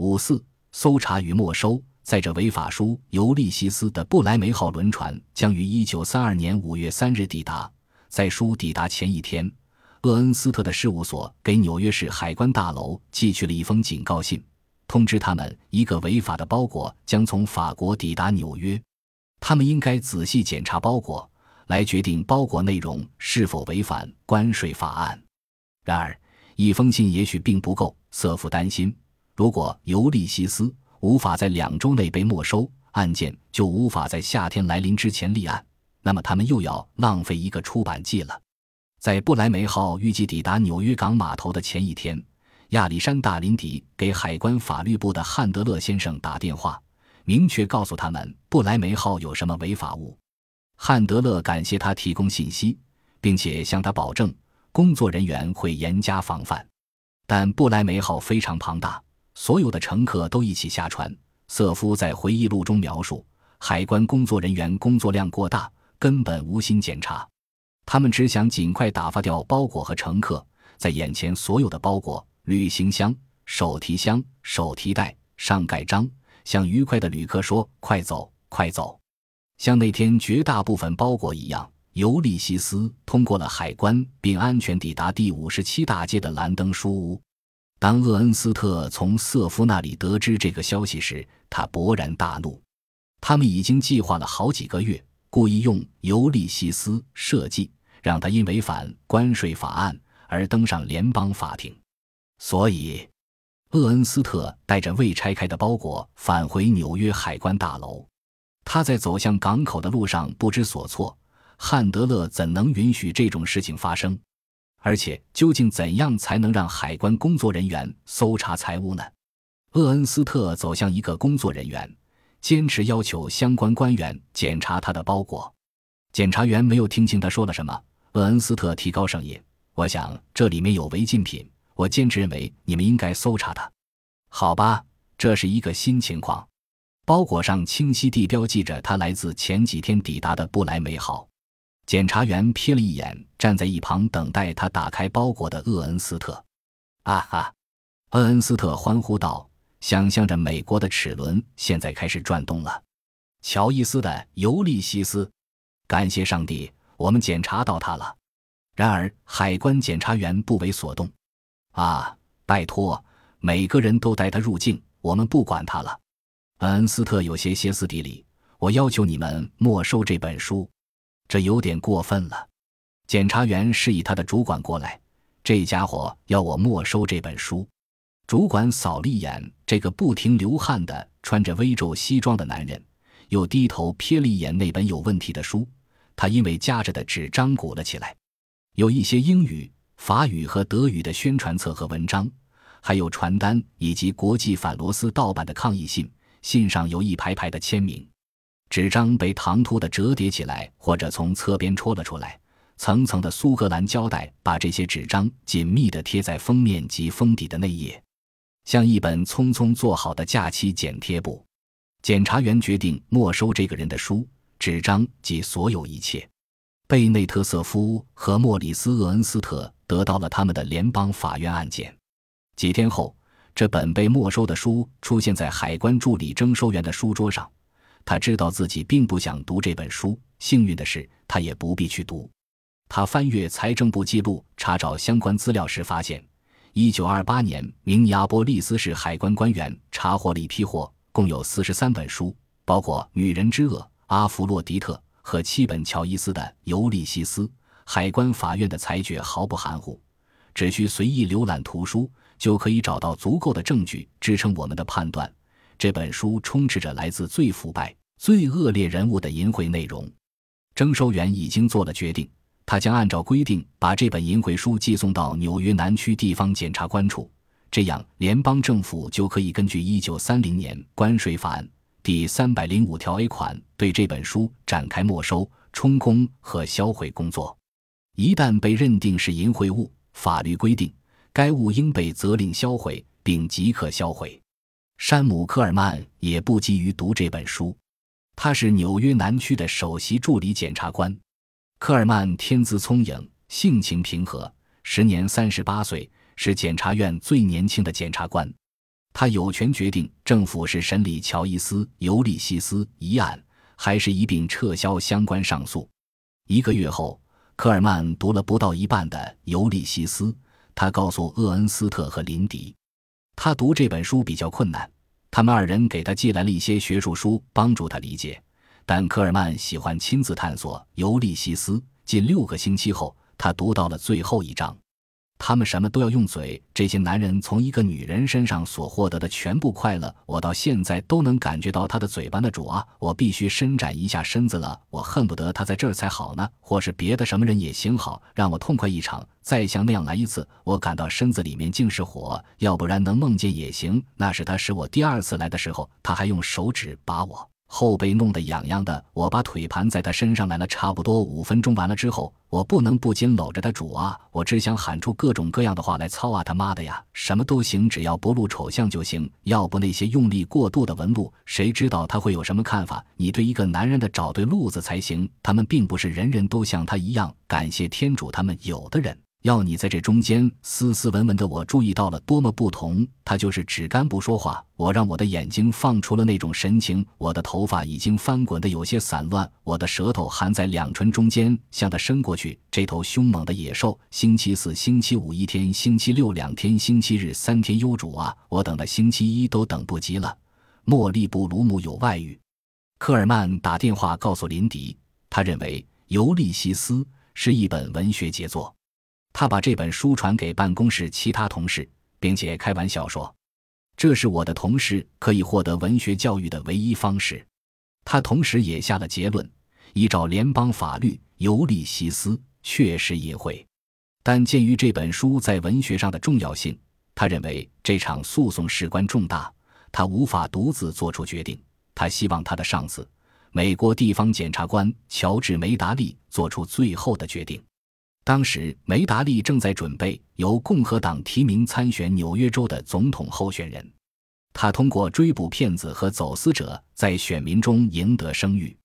五四搜查与没收。在这违法书《尤利西斯》的布莱梅号轮船将于一九三二年五月三日抵达。在书抵达前一天，厄恩斯特的事务所给纽约市海关大楼寄去了一封警告信，通知他们一个违法的包裹将从法国抵达纽约，他们应该仔细检查包裹，来决定包裹内容是否违反关税法案。然而，一封信也许并不够。瑟夫担心，如果尤利西斯。无法在两周内被没收，案件就无法在夏天来临之前立案。那么他们又要浪费一个出版季了。在布莱梅号预计抵达纽约港码头的前一天，亚历山大·林迪给海关法律部的汉德勒先生打电话，明确告诉他们布莱梅号有什么违法物。汉德勒感谢他提供信息，并且向他保证工作人员会严加防范。但布莱梅号非常庞大。所有的乘客都一起下船。瑟夫在回忆录中描述，海关工作人员工作量过大，根本无心检查。他们只想尽快打发掉包裹和乘客。在眼前，所有的包裹、旅行箱、手提箱、手提袋上盖章，向愉快的旅客说：“快走，快走！”像那天绝大部分包裹一样，尤利西斯通过了海关，并安全抵达第五十七大街的兰登书屋。当厄恩斯特从瑟夫那里得知这个消息时，他勃然大怒。他们已经计划了好几个月，故意用尤利西斯设计，让他因违反关税法案而登上联邦法庭。所以，厄恩斯特带着未拆开的包裹返回纽约海关大楼。他在走向港口的路上不知所措。汉德勒怎能允许这种事情发生？而且，究竟怎样才能让海关工作人员搜查财物呢？厄恩斯特走向一个工作人员，坚持要求相关官员检查他的包裹。检察员没有听清他说了什么。厄恩斯特提高声音：“我想这里面有违禁品，我坚持认为你们应该搜查它。”好吧，这是一个新情况。包裹上清晰地标记着它来自前几天抵达的不莱梅号。检察员瞥了一眼站在一旁等待他打开包裹的厄恩斯特，啊哈！厄恩斯特欢呼道，想象着美国的齿轮现在开始转动了。乔伊斯的尤利西斯，感谢上帝，我们检查到他了。然而海关检察员不为所动。啊，拜托，每个人都带他入境，我们不管他了。恩斯特有些歇斯底里，我要求你们没收这本书。这有点过分了。检察员示意他的主管过来。这家伙要我没收这本书。主管扫了一眼这个不停流汗的、穿着微皱西装的男人，又低头瞥了一眼那本有问题的书。他因为夹着的纸张鼓了起来，有一些英语、法语和德语的宣传册和文章，还有传单以及国际反罗斯盗版的抗议信。信上有一排排的签名。纸张被唐突的折叠起来，或者从侧边戳了出来。层层的苏格兰胶带把这些纸张紧密地贴在封面及封底的内页，像一本匆匆做好的假期剪贴簿。检察员决定没收这个人的书、纸张及所有一切。贝内特瑟夫和莫里斯厄恩斯特得到了他们的联邦法院案件。几天后，这本被没收的书出现在海关助理征收员的书桌上。他知道自己并不想读这本书。幸运的是，他也不必去读。他翻阅财政部记录，查找相关资料时发现，1928年，明尼阿波利斯市海关官员查获了一批货，共有43本书，包括《女人之恶》、《阿弗洛狄特》和七本乔伊斯的《尤利西斯》。海关法院的裁决毫不含糊，只需随意浏览图书，就可以找到足够的证据支撑我们的判断。这本书充斥着来自最腐败、最恶劣人物的淫秽内容。征收员已经做了决定，他将按照规定把这本淫秽书寄送到纽约南区地方检察官处，这样联邦政府就可以根据1930年关税法案第305条 A 款对这本书展开没收、充公和销毁工作。一旦被认定是淫秽物，法律规定该物应被责令销毁，并即刻销毁。山姆·科尔曼也不急于读这本书，他是纽约南区的首席助理检察官。科尔曼天资聪颖，性情平和，时年三十八岁，是检察院最年轻的检察官。他有权决定政府是审理乔伊斯·尤利西斯一案，还是一并撤销相关上诉。一个月后，科尔曼读了不到一半的《尤利西斯》，他告诉厄恩斯特和林迪，他读这本书比较困难。他们二人给他寄来了一些学术书，帮助他理解。但科尔曼喜欢亲自探索《尤利西斯》。近六个星期后，他读到了最后一章。他们什么都要用嘴。这些男人从一个女人身上所获得的全部快乐，我到现在都能感觉到他的嘴巴的主啊！我必须伸展一下身子了。我恨不得他在这儿才好呢，或是别的什么人也行，好让我痛快一场。再像那样来一次，我感到身子里面竟是火。要不然能梦见也行。那是他使我第二次来的时候，他还用手指把我。后背弄得痒痒的，我把腿盘在他身上来了，差不多五分钟完了之后，我不能不禁搂着他主啊！我只想喊出各种各样的话来操啊他妈的呀，什么都行，只要不露丑相就行。要不那些用力过度的纹路，谁知道他会有什么看法？你对一个男人的找对路子才行。他们并不是人人都像他一样，感谢天主，他们有的人。要你在这中间斯斯文文的，我注意到了多么不同。他就是只干不说话。我让我的眼睛放出了那种神情。我的头发已经翻滚的有些散乱，我的舌头含在两唇中间，向他伸过去。这头凶猛的野兽，星期四、星期五一天，星期六两天，星期日三天。优主啊，我等到星期一都等不及了。莫利布鲁姆有外遇。科尔曼打电话告诉林迪，他认为《尤利西斯》是一本文学杰作。他把这本书传给办公室其他同事，并且开玩笑说：“这是我的同事可以获得文学教育的唯一方式。”他同时也下了结论：依照联邦法律，尤利西斯确实淫秽。但鉴于这本书在文学上的重要性，他认为这场诉讼事关重大，他无法独自做出决定。他希望他的上司，美国地方检察官乔治·梅达利做出最后的决定。当时，梅达利正在准备由共和党提名参选纽约州的总统候选人。他通过追捕骗子和走私者，在选民中赢得声誉。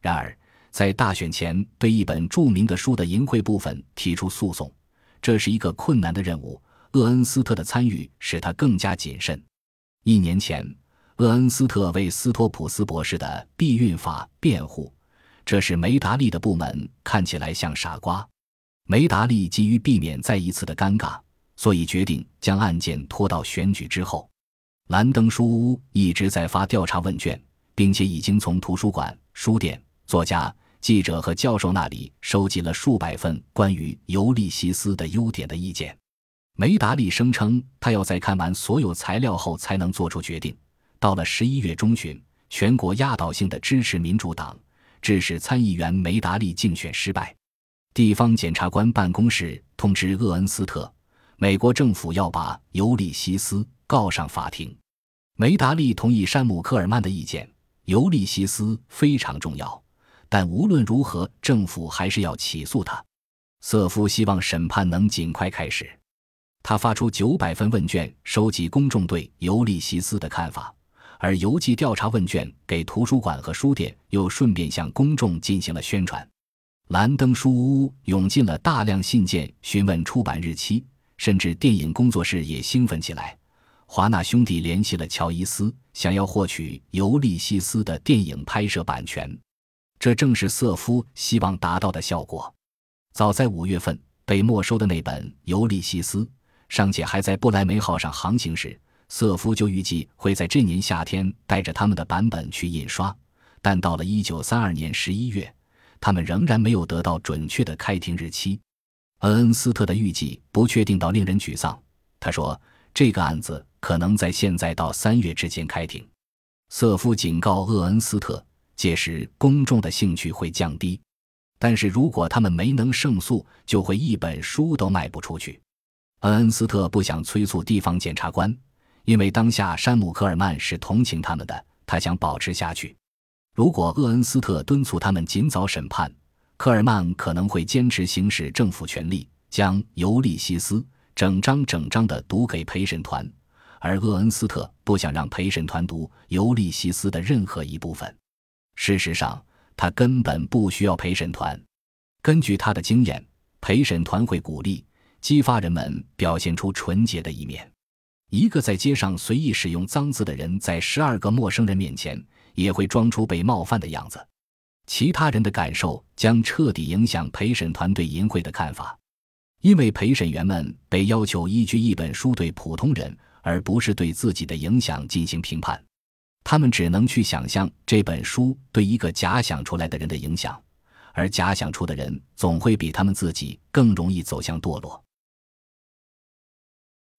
然而，在大选前对一本著名的书的淫秽部分提出诉讼，这是一个困难的任务。厄恩斯特的参与使他更加谨慎。一年前，厄恩斯特为斯托普斯博士的避孕法辩护，这使梅达利的部门看起来像傻瓜。梅达利急于避免再一次的尴尬，所以决定将案件拖到选举之后。兰登书屋一直在发调查问卷，并且已经从图书馆、书店、作家、记者和教授那里收集了数百份关于尤利西斯的优点的意见。梅达利声称，他要在看完所有材料后才能做出决定。到了十一月中旬，全国压倒性的支持民主党，致使参议员梅达利竞选失败。地方检察官办公室通知厄恩斯特，美国政府要把尤利西斯告上法庭。梅达利同意山姆科尔曼的意见，尤利西斯非常重要，但无论如何，政府还是要起诉他。瑟夫希望审判能尽快开始。他发出九百份问卷，收集公众对尤利西斯的看法，而邮寄调查问卷给图书馆和书店，又顺便向公众进行了宣传。兰登书屋涌进了大量信件，询问出版日期，甚至电影工作室也兴奋起来。华纳兄弟联系了乔伊斯，想要获取《尤利西斯》的电影拍摄版权。这正是瑟夫希望达到的效果。早在五月份被没收的那本《尤利西斯》尚且还在不莱梅号上航行时，瑟夫就预计会在这年夏天带着他们的版本去印刷。但到了一九三二年十一月。他们仍然没有得到准确的开庭日期，恩恩斯特的预计不确定到令人沮丧。他说：“这个案子可能在现在到三月之间开庭。”瑟夫警告厄恩斯特，届时公众的兴趣会降低，但是如果他们没能胜诉，就会一本书都卖不出去。恩恩斯特不想催促地方检察官，因为当下山姆科尔曼是同情他们的，他想保持下去。如果厄恩斯特敦促他们尽早审判，科尔曼可能会坚持行使政府权力，将《尤利西斯》整章整章地读给陪审团，而厄恩斯特不想让陪审团读《尤利西斯》的任何一部分。事实上，他根本不需要陪审团。根据他的经验，陪审团会鼓励、激发人们表现出纯洁的一面。一个在街上随意使用脏字的人，在十二个陌生人面前也会装出被冒犯的样子。其他人的感受将彻底影响陪审团对淫秽的看法，因为陪审员们被要求依据一本书对普通人，而不是对自己的影响进行评判。他们只能去想象这本书对一个假想出来的人的影响，而假想出的人总会比他们自己更容易走向堕落。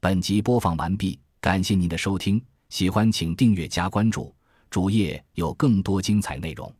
本集播放完毕，感谢您的收听，喜欢请订阅加关注，主页有更多精彩内容。